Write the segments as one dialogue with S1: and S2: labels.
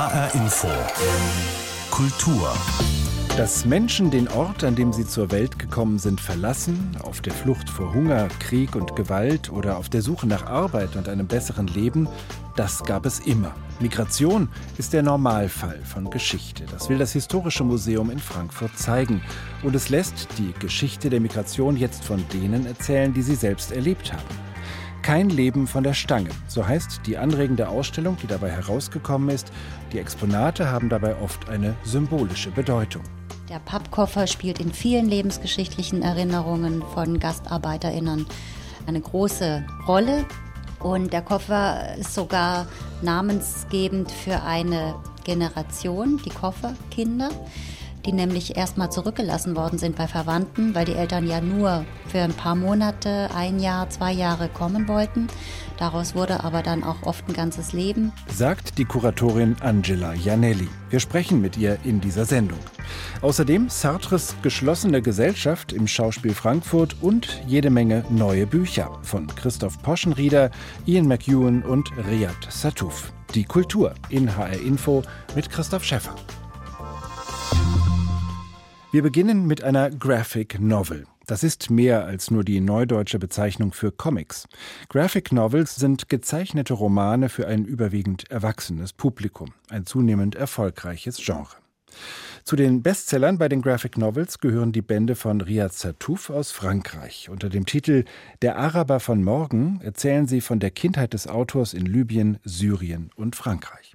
S1: HR Info. Kultur.
S2: Dass Menschen den Ort, an dem sie zur Welt gekommen sind, verlassen, auf der Flucht vor Hunger, Krieg und Gewalt oder auf der Suche nach Arbeit und einem besseren Leben, das gab es immer. Migration ist der Normalfall von Geschichte. Das will das Historische Museum in Frankfurt zeigen. Und es lässt die Geschichte der Migration jetzt von denen erzählen, die sie selbst erlebt haben. Kein Leben von der Stange, so heißt die anregende Ausstellung, die dabei herausgekommen ist. Die Exponate haben dabei oft eine symbolische Bedeutung.
S3: Der Pappkoffer spielt in vielen lebensgeschichtlichen Erinnerungen von GastarbeiterInnen eine große Rolle. Und der Koffer ist sogar namensgebend für eine Generation, die Kofferkinder die nämlich erstmal zurückgelassen worden sind bei Verwandten, weil die Eltern ja nur für ein paar Monate, ein Jahr, zwei Jahre kommen wollten. Daraus wurde aber dann auch oft ein ganzes Leben.
S2: Sagt die Kuratorin Angela Janelli. Wir sprechen mit ihr in dieser Sendung. Außerdem Sartres geschlossene Gesellschaft im Schauspiel Frankfurt und jede Menge neue Bücher von Christoph Poschenrieder, Ian McEwan und Riyad Satouf. Die Kultur in HR Info mit Christoph Schäffer. Wir beginnen mit einer Graphic Novel. Das ist mehr als nur die neudeutsche Bezeichnung für Comics. Graphic Novels sind gezeichnete Romane für ein überwiegend erwachsenes Publikum, ein zunehmend erfolgreiches Genre. Zu den Bestsellern bei den Graphic Novels gehören die Bände von Riyad Satouf aus Frankreich. Unter dem Titel Der Araber von morgen erzählen sie von der Kindheit des Autors in Libyen, Syrien und Frankreich.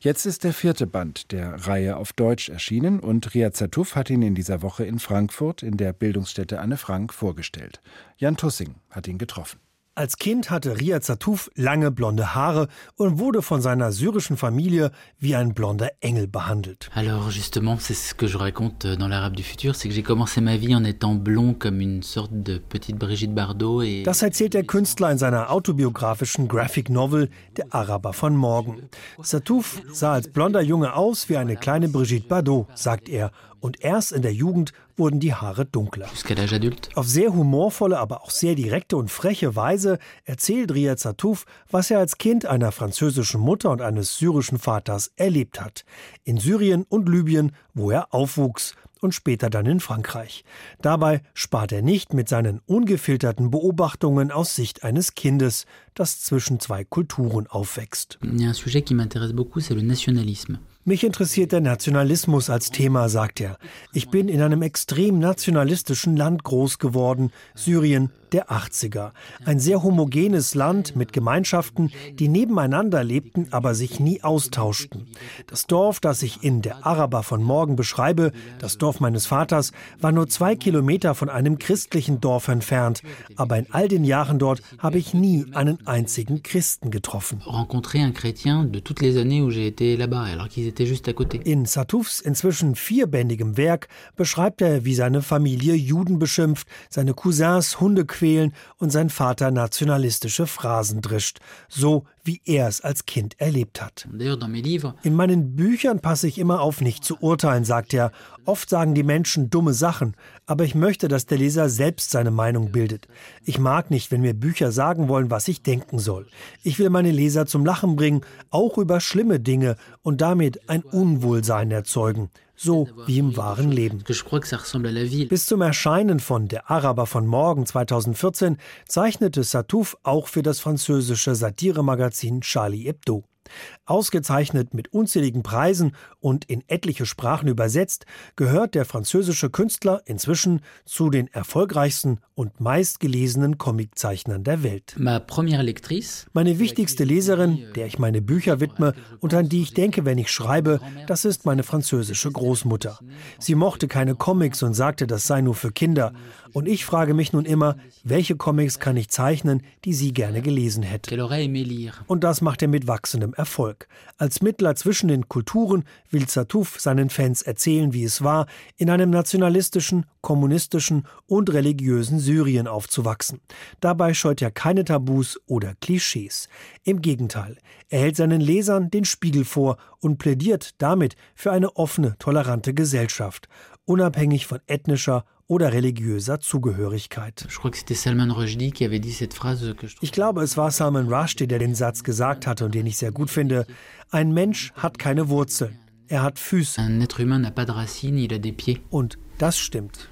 S2: Jetzt ist der vierte Band der Reihe auf Deutsch erschienen und Riyad Zatouf hat ihn in dieser Woche in Frankfurt in der Bildungsstätte Anne Frank vorgestellt. Jan Tussing hat ihn getroffen.
S4: Als Kind hatte Riyad Satouf lange blonde Haare und wurde von seiner syrischen Familie wie ein blonder Engel behandelt.
S5: Alors justement, c'est ce que je raconte dans l'Arabe du futur, c'est que j'ai commencé ma vie en étant blond comme une sorte de petite Brigitte Bardot et
S4: Das erzählt der Künstler in seiner autobiografischen Graphic Novel Der Araber von morgen. Satouf sah als blonder Junge aus wie eine kleine Brigitte Bardot, sagt er, und erst in der Jugend wurden die Haare dunkler. Auf sehr humorvolle, aber auch sehr direkte und freche Weise erzählt Riyad Satouf, was er als Kind einer französischen Mutter und eines syrischen Vaters erlebt hat. In Syrien und Libyen, wo er aufwuchs und später dann in Frankreich. Dabei spart er nicht mit seinen ungefilterten Beobachtungen aus Sicht eines Kindes, das zwischen zwei Kulturen aufwächst.
S5: Un sujet qui m'intéresse beaucoup, c'est le nationalisme.
S4: Mich interessiert der Nationalismus als Thema, sagt er. Ich bin in einem extrem nationalistischen Land groß geworden, Syrien der 80er. Ein sehr homogenes Land mit Gemeinschaften, die nebeneinander lebten, aber sich nie austauschten. Das Dorf, das ich in Der Araber von morgen beschreibe, das Dorf meines Vaters, war nur zwei Kilometer von einem christlichen Dorf entfernt. Aber in all den Jahren dort habe ich nie einen einzigen Christen getroffen. In Satoufs inzwischen vierbändigem Werk beschreibt er, wie seine Familie Juden beschimpft, seine Cousins Hunde quälen und sein Vater nationalistische Phrasen drischt, so wie er es als Kind erlebt hat. In meinen Büchern passe ich immer auf, nicht zu urteilen, sagt er. Oft sagen die Menschen dumme Sachen, aber ich möchte, dass der Leser selbst seine Meinung bildet. Ich mag nicht, wenn mir Bücher sagen wollen, was ich denken soll. Ich will meine Leser zum Lachen bringen, auch über schlimme Dinge und damit ein Unwohlsein erzeugen so wie im wahren Leben. Bis zum Erscheinen von Der Araber von morgen 2014 zeichnete Satouf auch für das französische Satiremagazin Charlie Hebdo. Ausgezeichnet mit unzähligen Preisen und in etliche Sprachen übersetzt, gehört der französische Künstler inzwischen zu den erfolgreichsten und meistgelesenen Comiczeichnern der Welt. Meine wichtigste Leserin, der ich meine Bücher widme und an die ich denke, wenn ich schreibe, das ist meine französische Großmutter. Sie mochte keine Comics und sagte, das sei nur für Kinder. Und ich frage mich nun immer, welche Comics kann ich zeichnen, die sie gerne gelesen hätte. Und das macht er mit wachsendem Erfolg. Als Mittler zwischen den Kulturen will Zatouf seinen Fans erzählen, wie es war, in einem nationalistischen, kommunistischen und religiösen Syrien aufzuwachsen. Dabei scheut er keine Tabus oder Klischees. Im Gegenteil, er hält seinen Lesern den Spiegel vor und plädiert damit für eine offene, tolerante Gesellschaft, unabhängig von ethnischer oder religiöser Zugehörigkeit. Ich glaube, es war Salman Rushdie, der den Satz gesagt hatte und den ich sehr gut finde. Ein Mensch hat keine Wurzeln. Er hat Füße. Und das stimmt.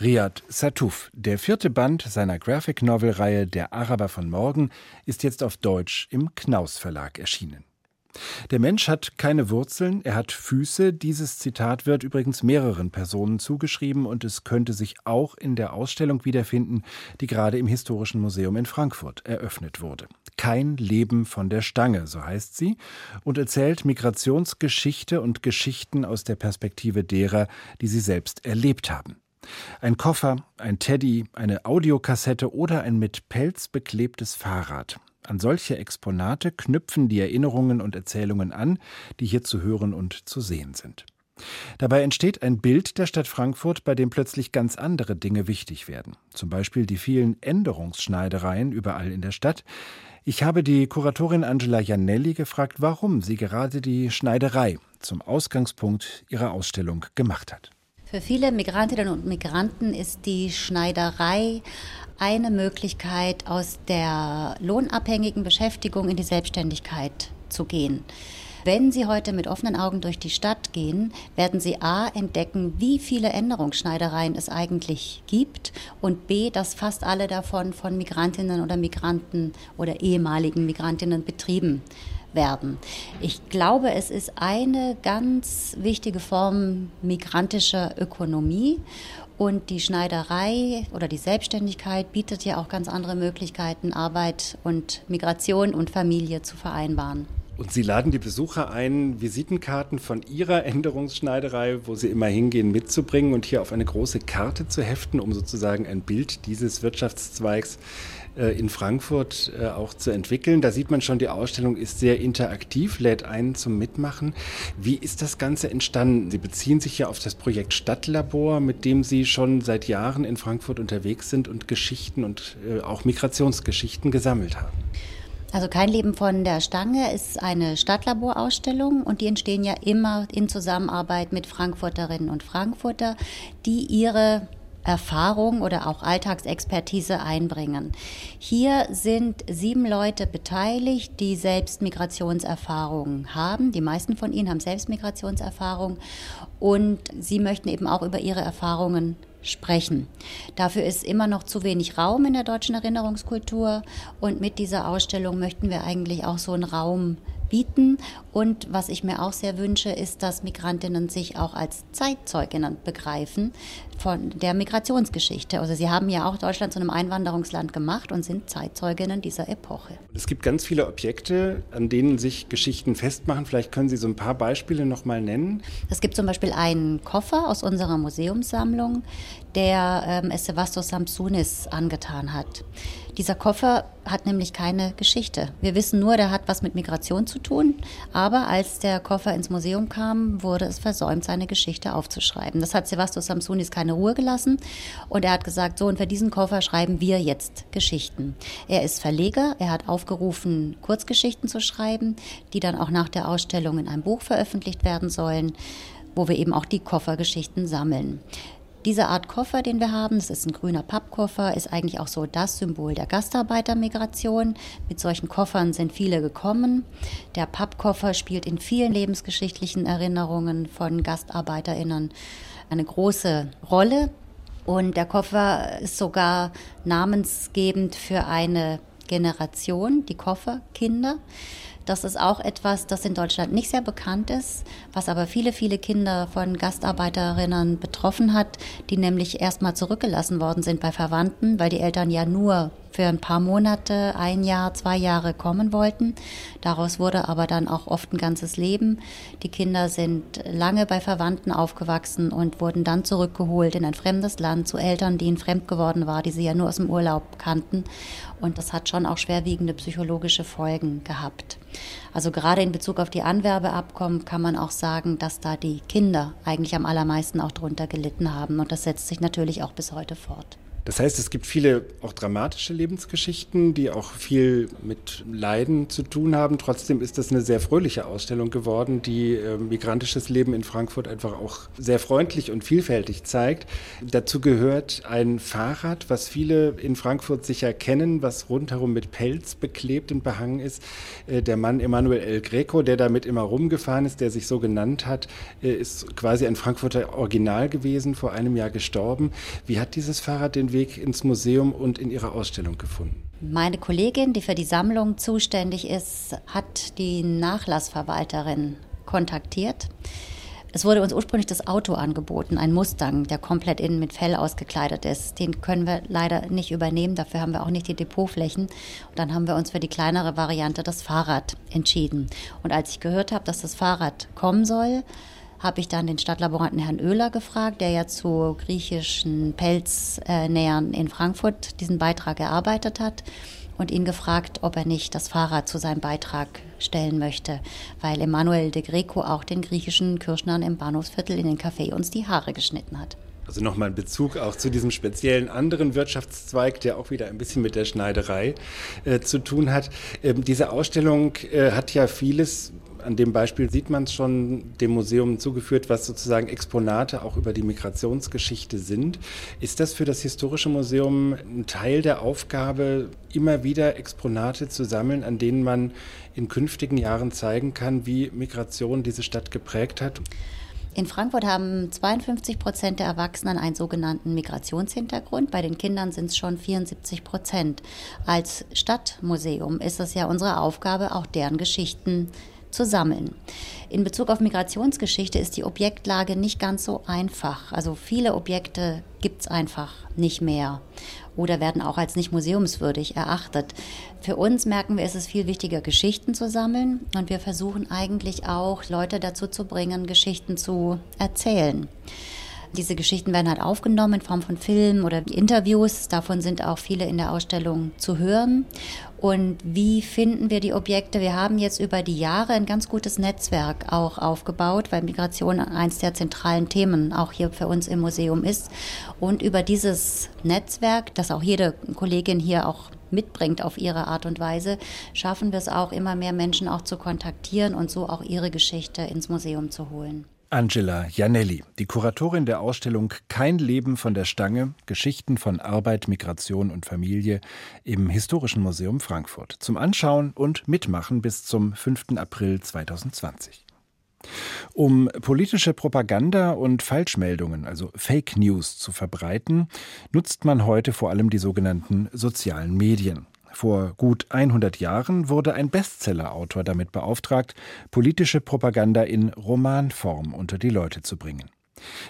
S2: Riyad Satouf, der vierte Band seiner Graphic Novel Reihe Der Araber von morgen, ist jetzt auf Deutsch im Knaus Verlag erschienen. Der Mensch hat keine Wurzeln, er hat Füße. Dieses Zitat wird übrigens mehreren Personen zugeschrieben und es könnte sich auch in der Ausstellung wiederfinden, die gerade im Historischen Museum in Frankfurt eröffnet wurde. Kein Leben von der Stange, so heißt sie, und erzählt Migrationsgeschichte und Geschichten aus der Perspektive derer, die sie selbst erlebt haben. Ein Koffer, ein Teddy, eine Audiokassette oder ein mit Pelz beklebtes Fahrrad. An solche Exponate knüpfen die Erinnerungen und Erzählungen an, die hier zu hören und zu sehen sind. Dabei entsteht ein Bild der Stadt Frankfurt, bei dem plötzlich ganz andere Dinge wichtig werden. Zum Beispiel die vielen Änderungsschneidereien überall in der Stadt. Ich habe die Kuratorin Angela Janelli gefragt, warum sie gerade die Schneiderei zum Ausgangspunkt ihrer Ausstellung gemacht hat.
S3: Für viele Migrantinnen und Migranten ist die Schneiderei eine Möglichkeit, aus der lohnabhängigen Beschäftigung in die Selbstständigkeit zu gehen. Wenn Sie heute mit offenen Augen durch die Stadt gehen, werden Sie A entdecken, wie viele Änderungsschneidereien es eigentlich gibt und B, dass fast alle davon von Migrantinnen oder Migranten oder ehemaligen Migrantinnen betrieben werden. Ich glaube, es ist eine ganz wichtige Form migrantischer Ökonomie und die Schneiderei oder die Selbstständigkeit bietet ja auch ganz andere Möglichkeiten, Arbeit und Migration und Familie zu vereinbaren.
S2: Und Sie laden die Besucher ein, Visitenkarten von Ihrer Änderungsschneiderei, wo Sie immer hingehen, mitzubringen und hier auf eine große Karte zu heften, um sozusagen ein Bild dieses Wirtschaftszweigs äh, in Frankfurt äh, auch zu entwickeln. Da sieht man schon, die Ausstellung ist sehr interaktiv, lädt einen zum Mitmachen. Wie ist das Ganze entstanden? Sie beziehen sich ja auf das Projekt Stadtlabor, mit dem Sie schon seit Jahren in Frankfurt unterwegs sind und Geschichten und äh, auch Migrationsgeschichten gesammelt haben.
S3: Also kein Leben von der Stange ist eine Stadtlaborausstellung und die entstehen ja immer in Zusammenarbeit mit Frankfurterinnen und Frankfurter, die ihre Erfahrung oder auch Alltagsexpertise einbringen. Hier sind sieben Leute beteiligt, die selbst Migrationserfahrungen haben. Die meisten von ihnen haben selbst Migrationserfahrung und sie möchten eben auch über ihre Erfahrungen sprechen. Dafür ist immer noch zu wenig Raum in der deutschen Erinnerungskultur und mit dieser Ausstellung möchten wir eigentlich auch so einen Raum bieten. Und was ich mir auch sehr wünsche, ist, dass Migrantinnen sich auch als Zeitzeuginnen begreifen von der Migrationsgeschichte. Also sie haben ja auch Deutschland zu einem Einwanderungsland gemacht und sind Zeitzeuginnen dieser Epoche.
S2: Es gibt ganz viele Objekte, an denen sich Geschichten festmachen. Vielleicht können Sie so ein paar Beispiele noch mal nennen.
S3: Es gibt zum Beispiel einen Koffer aus unserer Museumssammlung, der ähm, es Sevastos Samsunis angetan hat. Dieser Koffer hat nämlich keine Geschichte. Wir wissen nur, der hat was mit Migration zu tun. Aber als der Koffer ins Museum kam, wurde es versäumt, seine Geschichte aufzuschreiben. Das hat Sevastos Samsunis keine Ruhe gelassen. Und er hat gesagt, so, und für diesen Koffer schreiben wir jetzt Geschichten. Er ist Verleger. Er hat aufgerufen, Kurzgeschichten zu schreiben, die dann auch nach der Ausstellung in einem Buch veröffentlicht werden sollen, wo wir eben auch die Koffergeschichten sammeln. Diese Art Koffer, den wir haben, das ist ein grüner Pappkoffer, ist eigentlich auch so das Symbol der Gastarbeitermigration. Mit solchen Koffern sind viele gekommen. Der Pappkoffer spielt in vielen lebensgeschichtlichen Erinnerungen von GastarbeiterInnen eine große Rolle. Und der Koffer ist sogar namensgebend für eine Generation, die Kofferkinder. Das ist auch etwas, das in Deutschland nicht sehr bekannt ist, was aber viele, viele Kinder von Gastarbeiterinnen betroffen hat, die nämlich erstmal zurückgelassen worden sind bei Verwandten, weil die Eltern ja nur für ein paar Monate, ein Jahr, zwei Jahre kommen wollten. Daraus wurde aber dann auch oft ein ganzes Leben. Die Kinder sind lange bei Verwandten aufgewachsen und wurden dann zurückgeholt in ein fremdes Land zu Eltern, die ihnen fremd geworden waren, die sie ja nur aus dem Urlaub kannten. Und das hat schon auch schwerwiegende psychologische Folgen gehabt. Also gerade in Bezug auf die Anwerbeabkommen kann man auch sagen, dass da die Kinder eigentlich am allermeisten auch drunter gelitten haben. Und das setzt sich natürlich auch bis heute fort.
S2: Das heißt, es gibt viele auch dramatische Lebensgeschichten, die auch viel mit Leiden zu tun haben. Trotzdem ist das eine sehr fröhliche Ausstellung geworden, die äh, migrantisches Leben in Frankfurt einfach auch sehr freundlich und vielfältig zeigt. Dazu gehört ein Fahrrad, was viele in Frankfurt sicher kennen, was rundherum mit Pelz beklebt und behangen ist. Äh, der Mann Emanuel El Greco, der damit immer rumgefahren ist, der sich so genannt hat, äh, ist quasi ein Frankfurter Original gewesen, vor einem Jahr gestorben. Wie hat dieses Fahrrad den Weg Weg ins Museum und in Ihre Ausstellung gefunden?
S3: Meine Kollegin, die für die Sammlung zuständig ist, hat die Nachlassverwalterin kontaktiert. Es wurde uns ursprünglich das Auto angeboten, ein Mustang, der komplett innen mit Fell ausgekleidet ist. Den können wir leider nicht übernehmen, dafür haben wir auch nicht die Depotflächen. Und dann haben wir uns für die kleinere Variante, das Fahrrad, entschieden. Und als ich gehört habe, dass das Fahrrad kommen soll, habe ich dann den Stadtlaboranten Herrn Oehler gefragt, der ja zu griechischen Pelznähern in Frankfurt diesen Beitrag erarbeitet hat und ihn gefragt, ob er nicht das Fahrrad zu seinem Beitrag stellen möchte, weil Emanuel de Greco auch den griechischen Kirschnern im Bahnhofsviertel in den Café uns die Haare geschnitten hat.
S2: Also nochmal ein Bezug auch zu diesem speziellen anderen Wirtschaftszweig, der auch wieder ein bisschen mit der Schneiderei äh, zu tun hat. Ähm, diese Ausstellung äh, hat ja vieles an dem Beispiel sieht man es schon dem Museum zugeführt, was sozusagen Exponate auch über die Migrationsgeschichte sind. Ist das für das Historische Museum ein Teil der Aufgabe, immer wieder Exponate zu sammeln, an denen man in künftigen Jahren zeigen kann, wie Migration diese Stadt geprägt hat?
S3: In Frankfurt haben 52 Prozent der Erwachsenen einen sogenannten Migrationshintergrund. Bei den Kindern sind es schon 74 Prozent. Als Stadtmuseum ist es ja unsere Aufgabe, auch deren Geschichten zu zu sammeln. In Bezug auf Migrationsgeschichte ist die Objektlage nicht ganz so einfach. Also viele Objekte gibt es einfach nicht mehr oder werden auch als nicht museumswürdig erachtet. Für uns merken wir, es ist viel wichtiger, Geschichten zu sammeln und wir versuchen eigentlich auch, Leute dazu zu bringen, Geschichten zu erzählen. Diese Geschichten werden halt aufgenommen in Form von Filmen oder Interviews. Davon sind auch viele in der Ausstellung zu hören. Und wie finden wir die Objekte? Wir haben jetzt über die Jahre ein ganz gutes Netzwerk auch aufgebaut, weil Migration eines der zentralen Themen auch hier für uns im Museum ist. Und über dieses Netzwerk, das auch jede Kollegin hier auch mitbringt auf ihre Art und Weise, schaffen wir es auch immer mehr Menschen auch zu kontaktieren und so auch ihre Geschichte ins Museum zu holen.
S2: Angela Janelli, die Kuratorin der Ausstellung Kein Leben von der Stange, Geschichten von Arbeit, Migration und Familie im Historischen Museum Frankfurt. Zum Anschauen und Mitmachen bis zum 5. April 2020. Um politische Propaganda und Falschmeldungen, also Fake News, zu verbreiten, nutzt man heute vor allem die sogenannten sozialen Medien. Vor gut 100 Jahren wurde ein Bestsellerautor damit beauftragt, politische Propaganda in Romanform unter die Leute zu bringen.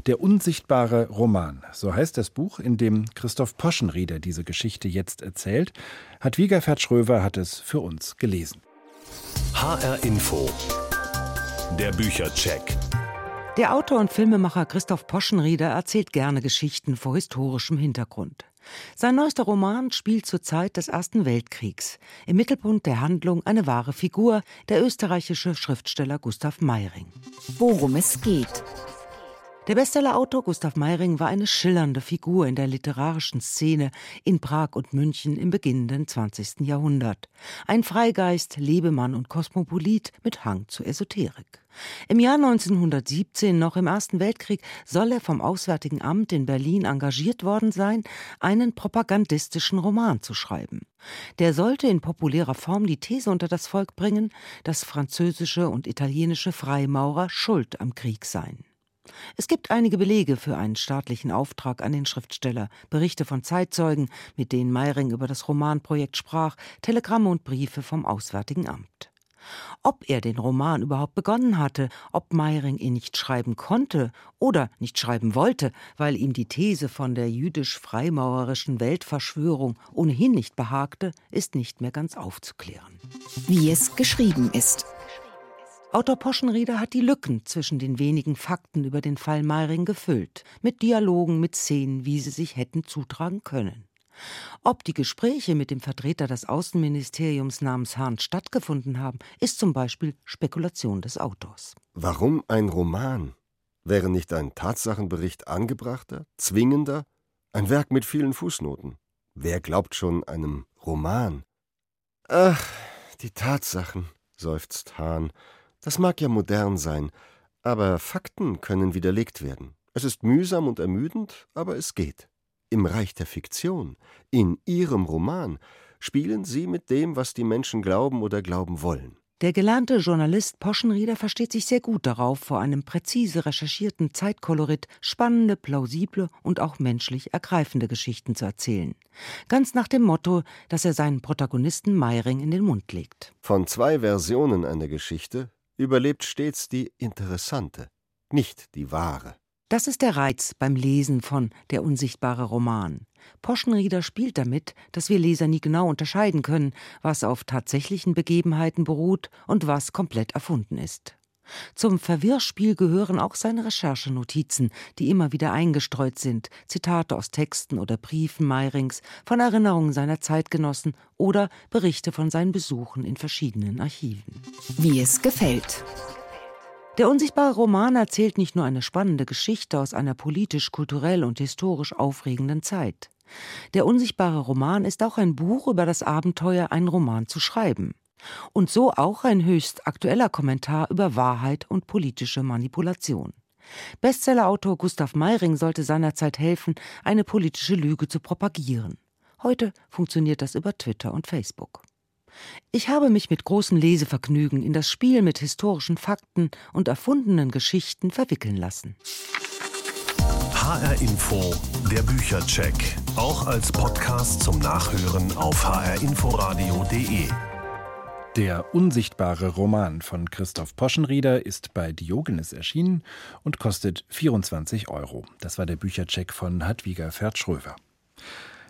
S2: Der unsichtbare Roman, so heißt das Buch, in dem Christoph Poschenrieder diese Geschichte jetzt erzählt, hat Wiegafert Schröver hat es für uns gelesen.
S1: HR Info. Der Büchercheck.
S6: Der Autor und Filmemacher Christoph Poschenrieder erzählt gerne Geschichten vor historischem Hintergrund. Sein neuester Roman spielt zur Zeit des Ersten Weltkriegs. Im Mittelpunkt der Handlung eine wahre Figur, der österreichische Schriftsteller Gustav Meiring.
S7: Worum es geht.
S6: Der Bestsellerautor Gustav Meiring war eine schillernde Figur in der literarischen Szene in Prag und München im beginnenden 20. Jahrhundert. Ein Freigeist, Lebemann und Kosmopolit mit Hang zur Esoterik. Im Jahr 1917, noch im Ersten Weltkrieg, soll er vom Auswärtigen Amt in Berlin engagiert worden sein, einen propagandistischen Roman zu schreiben. Der sollte in populärer Form die These unter das Volk bringen, dass französische und italienische Freimaurer schuld am Krieg seien. Es gibt einige Belege für einen staatlichen Auftrag an den Schriftsteller, Berichte von Zeitzeugen, mit denen Meiring über das Romanprojekt sprach, Telegramme und Briefe vom Auswärtigen Amt. Ob er den Roman überhaupt begonnen hatte, ob Meiring ihn nicht schreiben konnte oder nicht schreiben wollte, weil ihm die These von der jüdisch-freimaurerischen Weltverschwörung ohnehin nicht behagte, ist nicht mehr ganz aufzuklären.
S7: Wie es geschrieben ist.
S6: Autor Poschenrieder hat die Lücken zwischen den wenigen Fakten über den Fall Meiring gefüllt, mit Dialogen, mit Szenen, wie sie sich hätten zutragen können. Ob die Gespräche mit dem Vertreter des Außenministeriums namens Hahn stattgefunden haben, ist zum Beispiel Spekulation des Autors.
S8: Warum ein Roman? Wäre nicht ein Tatsachenbericht angebrachter, zwingender, Ein Werk mit vielen Fußnoten. Wer glaubt schon einem Roman? Ach, die Tatsachen, seufzt Hahn. Das mag ja modern sein, aber Fakten können widerlegt werden. Es ist mühsam und ermüdend, aber es geht. Im Reich der Fiktion, in Ihrem Roman, spielen Sie mit dem, was die Menschen glauben oder glauben wollen.
S6: Der gelernte Journalist Poschenrieder versteht sich sehr gut darauf, vor einem präzise recherchierten Zeitkolorit spannende, plausible und auch menschlich ergreifende Geschichten zu erzählen. Ganz nach dem Motto, das er seinen Protagonisten Meiring in den Mund legt.
S8: Von zwei Versionen einer Geschichte überlebt stets die interessante, nicht die wahre.
S6: Das ist der Reiz beim Lesen von Der unsichtbare Roman. Poschenrieder spielt damit, dass wir Leser nie genau unterscheiden können, was auf tatsächlichen Begebenheiten beruht und was komplett erfunden ist. Zum Verwirrspiel gehören auch seine Recherchenotizen, die immer wieder eingestreut sind, Zitate aus Texten oder Briefen Meirings, von Erinnerungen seiner Zeitgenossen oder Berichte von seinen Besuchen in verschiedenen Archiven.
S7: Wie es gefällt.
S6: Der unsichtbare Roman erzählt nicht nur eine spannende Geschichte aus einer politisch, kulturell und historisch aufregenden Zeit. Der unsichtbare Roman ist auch ein Buch über das Abenteuer, einen Roman zu schreiben. Und so auch ein höchst aktueller Kommentar über Wahrheit und politische Manipulation. Bestsellerautor Gustav Meiring sollte seinerzeit helfen, eine politische Lüge zu propagieren. Heute funktioniert das über Twitter und Facebook. Ich habe mich mit großem Lesevergnügen in das Spiel mit historischen Fakten und erfundenen Geschichten verwickeln lassen.
S1: HR Info, der Büchercheck, auch als Podcast zum Nachhören auf hrinforadio.de.
S2: Der unsichtbare Roman von Christoph Poschenrieder ist bei Diogenes erschienen und kostet 24 Euro. Das war der Büchercheck von Hadwiger Ferd-Schröver.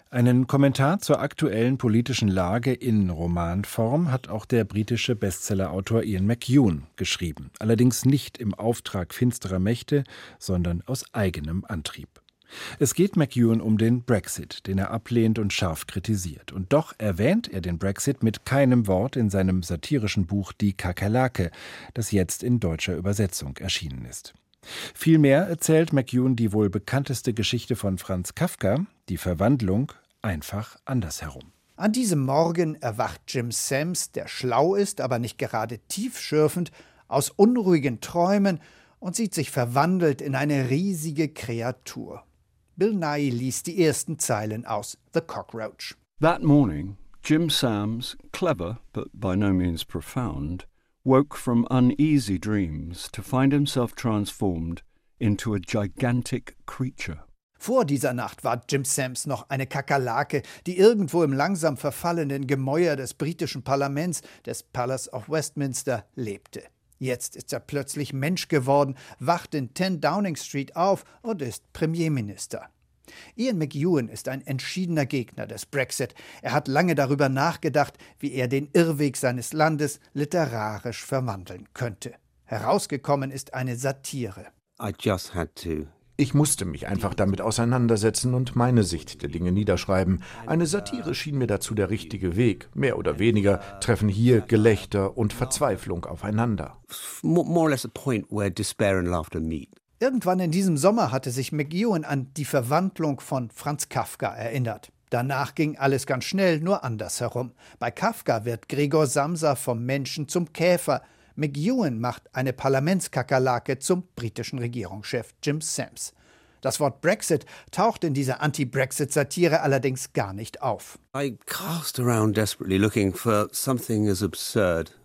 S2: Einen Kommentar zur aktuellen politischen Lage in Romanform hat auch der britische Bestsellerautor Ian McEwan geschrieben, allerdings nicht im Auftrag finsterer Mächte, sondern aus eigenem Antrieb. Es geht McEwan um den Brexit, den er ablehnt und scharf kritisiert. Und doch erwähnt er den Brexit mit keinem Wort in seinem satirischen Buch Die Kakerlake, das jetzt in deutscher Übersetzung erschienen ist. Vielmehr erzählt McEwan die wohl bekannteste Geschichte von Franz Kafka, die Verwandlung, einfach andersherum.
S9: An diesem Morgen erwacht Jim Sams, der schlau ist, aber nicht gerade tiefschürfend, aus unruhigen Träumen und sieht sich verwandelt in eine riesige Kreatur. Bill Nye liest die ersten Zeilen aus The Cockroach.
S10: That morning, Jim Sams, clever but by no means profound, woke from uneasy dreams to find himself transformed into a gigantic creature.
S9: Vor dieser Nacht war Jim Sams noch eine Kakerlake, die irgendwo im langsam verfallenden Gemäuer des britischen Parlaments, des Palace of Westminster, lebte. Jetzt ist er plötzlich Mensch geworden, wacht in 10 Downing Street auf und ist Premierminister. Ian McEwan ist ein entschiedener Gegner des Brexit. Er hat lange darüber nachgedacht, wie er den Irrweg seines Landes literarisch verwandeln könnte. Herausgekommen ist eine Satire.
S11: I just had to
S12: ich musste mich einfach damit auseinandersetzen und meine Sicht der Dinge niederschreiben. Eine Satire schien mir dazu der richtige Weg. Mehr oder weniger treffen hier Gelächter und Verzweiflung aufeinander.
S9: Irgendwann in diesem Sommer hatte sich McEwan an die Verwandlung von Franz Kafka erinnert. Danach ging alles ganz schnell, nur andersherum. Bei Kafka wird Gregor Samsa vom Menschen zum Käfer. McEwan macht eine Parlamentskakerlake zum britischen Regierungschef Jim Sams. Das Wort Brexit taucht in dieser Anti-Brexit-Satire allerdings gar nicht auf.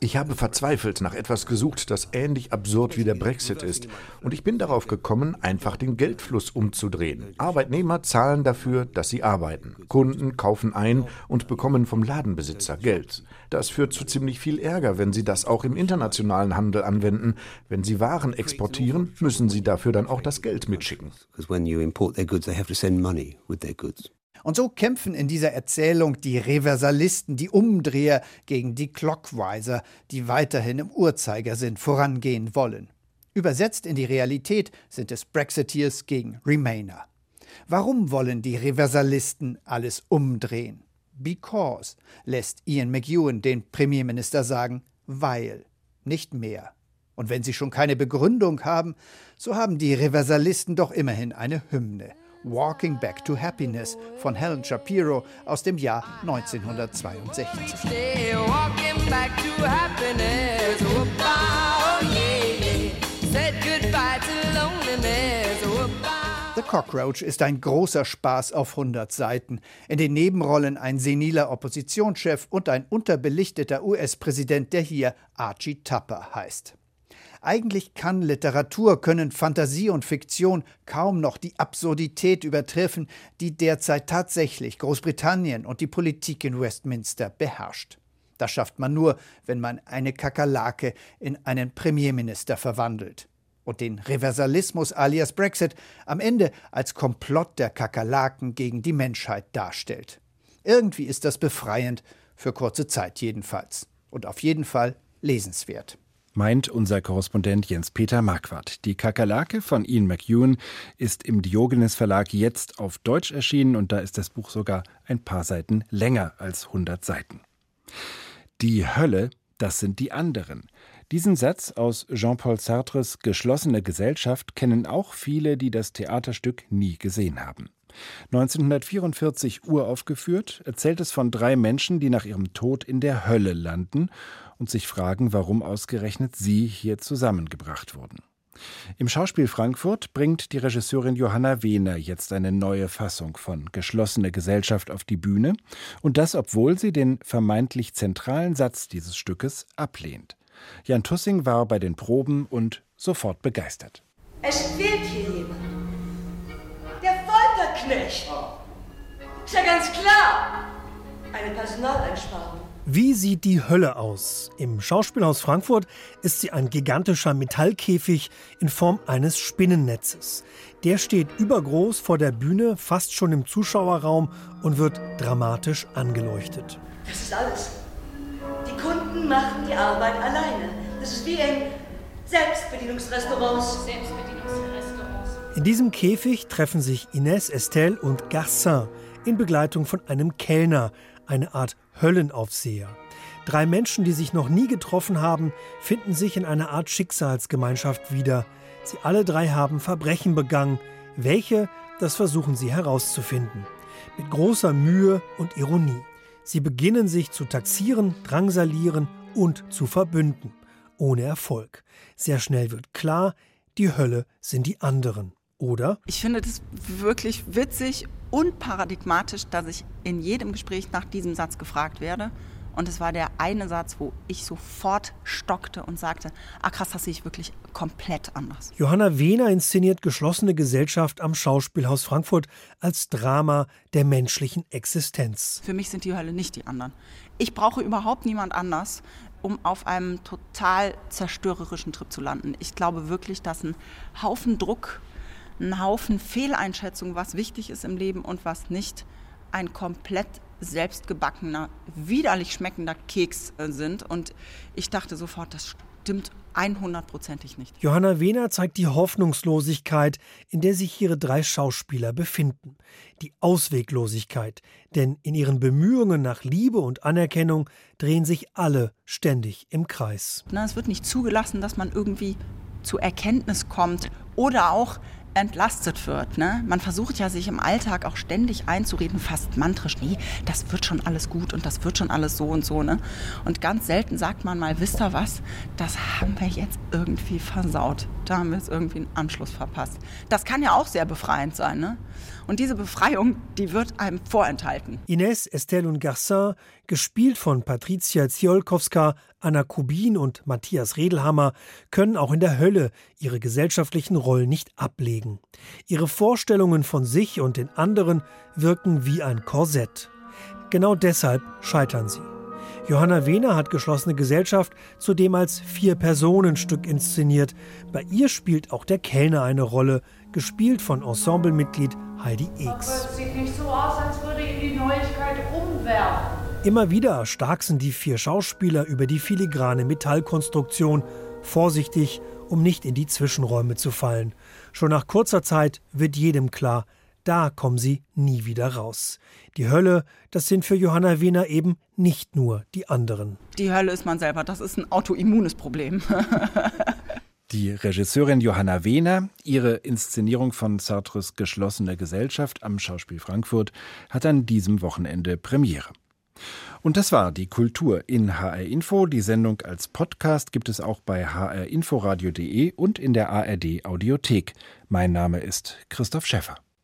S12: Ich habe verzweifelt nach etwas gesucht, das ähnlich absurd wie der Brexit ist. Und ich bin darauf gekommen, einfach den Geldfluss umzudrehen. Arbeitnehmer zahlen dafür, dass sie arbeiten. Kunden kaufen ein und bekommen vom Ladenbesitzer Geld. Das führt zu ziemlich viel Ärger, wenn sie das auch im internationalen Handel anwenden. Wenn sie Waren exportieren, müssen sie dafür dann auch das Geld mitschicken.
S9: Und so kämpfen in dieser Erzählung die Reversalisten, die Umdreher gegen die Clockwiser, die weiterhin im Uhrzeigersinn vorangehen wollen. Übersetzt in die Realität sind es Brexiteers gegen Remainer. Warum wollen die Reversalisten alles umdrehen? Because lässt Ian McEwan den Premierminister sagen, weil, nicht mehr. Und wenn sie schon keine Begründung haben, so haben die Reversalisten doch immerhin eine Hymne. Walking Back to Happiness von Helen Shapiro aus dem Jahr 1962. The Cockroach ist ein großer Spaß auf 100 Seiten. In den Nebenrollen ein seniler Oppositionschef und ein unterbelichteter US-Präsident, der hier Archie Tupper heißt. Eigentlich kann Literatur, können Fantasie und Fiktion kaum noch die Absurdität übertreffen, die derzeit tatsächlich Großbritannien und die Politik in Westminster beherrscht. Das schafft man nur, wenn man eine Kakerlake in einen Premierminister verwandelt und den Reversalismus alias Brexit am Ende als Komplott der Kakerlaken gegen die Menschheit darstellt. Irgendwie ist das befreiend, für kurze Zeit jedenfalls. Und auf jeden Fall lesenswert.
S2: Meint unser Korrespondent Jens-Peter Marquardt. Die Kakerlake von Ian McEwan ist im Diogenes Verlag jetzt auf Deutsch erschienen und da ist das Buch sogar ein paar Seiten länger als 100 Seiten. Die Hölle, das sind die anderen. Diesen Satz aus Jean-Paul Sartres Geschlossene Gesellschaft kennen auch viele, die das Theaterstück nie gesehen haben. 1944 uraufgeführt, erzählt es von drei Menschen, die nach ihrem Tod in der Hölle landen und sich fragen, warum ausgerechnet sie hier zusammengebracht wurden. Im Schauspiel Frankfurt bringt die Regisseurin Johanna Wehner jetzt eine neue Fassung von Geschlossene Gesellschaft auf die Bühne, und das obwohl sie den vermeintlich zentralen Satz dieses Stückes ablehnt. Jan Tussing war bei den Proben und sofort begeistert.
S13: Es fehlt hier jemand. Folterknecht. Ist ja ganz klar. Eine Personaleinsparung.
S4: Wie sieht die Hölle aus? Im Schauspielhaus Frankfurt ist sie ein gigantischer Metallkäfig in Form eines Spinnennetzes. Der steht übergroß vor der Bühne, fast schon im Zuschauerraum und wird dramatisch angeleuchtet.
S13: Das ist alles. Die Kunden machen die Arbeit alleine. Das ist wie in Selbstbedienungsrestaurants. Selbstbedienungsrestaurants.
S4: In diesem Käfig treffen sich Inès, Estelle und Garcin in Begleitung von einem Kellner, eine Art Höllenaufseher. Drei Menschen, die sich noch nie getroffen haben, finden sich in einer Art Schicksalsgemeinschaft wieder. Sie alle drei haben Verbrechen begangen. Welche, das versuchen sie herauszufinden. Mit großer Mühe und Ironie. Sie beginnen sich zu taxieren, drangsalieren und zu verbünden. Ohne Erfolg. Sehr schnell wird klar, die Hölle sind die anderen. Oder?
S14: Ich finde das wirklich witzig und paradigmatisch, dass ich in jedem Gespräch nach diesem Satz gefragt werde. Und es war der eine Satz, wo ich sofort stockte und sagte, ah krass, das sehe ich wirklich komplett anders.
S4: Johanna Wehner inszeniert Geschlossene Gesellschaft am Schauspielhaus Frankfurt als Drama der menschlichen Existenz.
S14: Für mich sind die Hölle nicht die anderen. Ich brauche überhaupt niemand anders, um auf einem total zerstörerischen Trip zu landen. Ich glaube wirklich, dass ein Haufen Druck, ein Haufen Fehleinschätzungen, was wichtig ist im Leben und was nicht, ein komplett selbstgebackener, widerlich schmeckender Keks äh, sind. Und ich dachte sofort, das stimmt 100%ig nicht.
S4: Johanna Wehner zeigt die Hoffnungslosigkeit, in der sich ihre drei Schauspieler befinden. Die Ausweglosigkeit, denn in ihren Bemühungen nach Liebe und Anerkennung drehen sich alle ständig im Kreis.
S14: Na, es wird nicht zugelassen, dass man irgendwie zu Erkenntnis kommt oder auch entlastet wird. Ne? Man versucht ja sich im Alltag auch ständig einzureden, fast mantrisch, nee, das wird schon alles gut und das wird schon alles so und so. Ne? Und ganz selten sagt man mal, wisst ihr was, das haben wir jetzt irgendwie versaut. Da haben wir jetzt irgendwie einen Anschluss verpasst. Das kann ja auch sehr befreiend sein. Ne? Und diese Befreiung, die wird einem vorenthalten.
S4: Ines, Estelle und Garcin, gespielt von Patricia Ziolkowska, Anna Kubin und Matthias Redelhammer, können auch in der Hölle ihre gesellschaftlichen Rollen nicht ablegen. Ihre Vorstellungen von sich und den anderen wirken wie ein Korsett. Genau deshalb scheitern sie. Johanna Wehner hat geschlossene Gesellschaft zudem als Vier-Personen-Stück inszeniert. Bei ihr spielt auch der Kellner eine Rolle, gespielt von Ensemblemitglied Heidi X.
S15: Es sieht nicht so aus, als würde ihn die Neuigkeit umwerfen.
S4: Immer wieder starksen die vier Schauspieler über die filigrane Metallkonstruktion, vorsichtig, um nicht in die Zwischenräume zu fallen. Schon nach kurzer Zeit wird jedem klar, da kommen sie nie wieder raus. Die Hölle, das sind für Johanna Wiener eben nicht nur die anderen.
S14: Die Hölle ist man selber, das ist ein autoimmunes Problem.
S2: Die Regisseurin Johanna Wehner, ihre Inszenierung von Sartres Geschlossene Gesellschaft am Schauspiel Frankfurt, hat an diesem Wochenende Premiere. Und das war die Kultur in HR Info. Die Sendung als Podcast gibt es auch bei hrinforadio.de und in der ARD Audiothek. Mein Name ist Christoph Schäffer.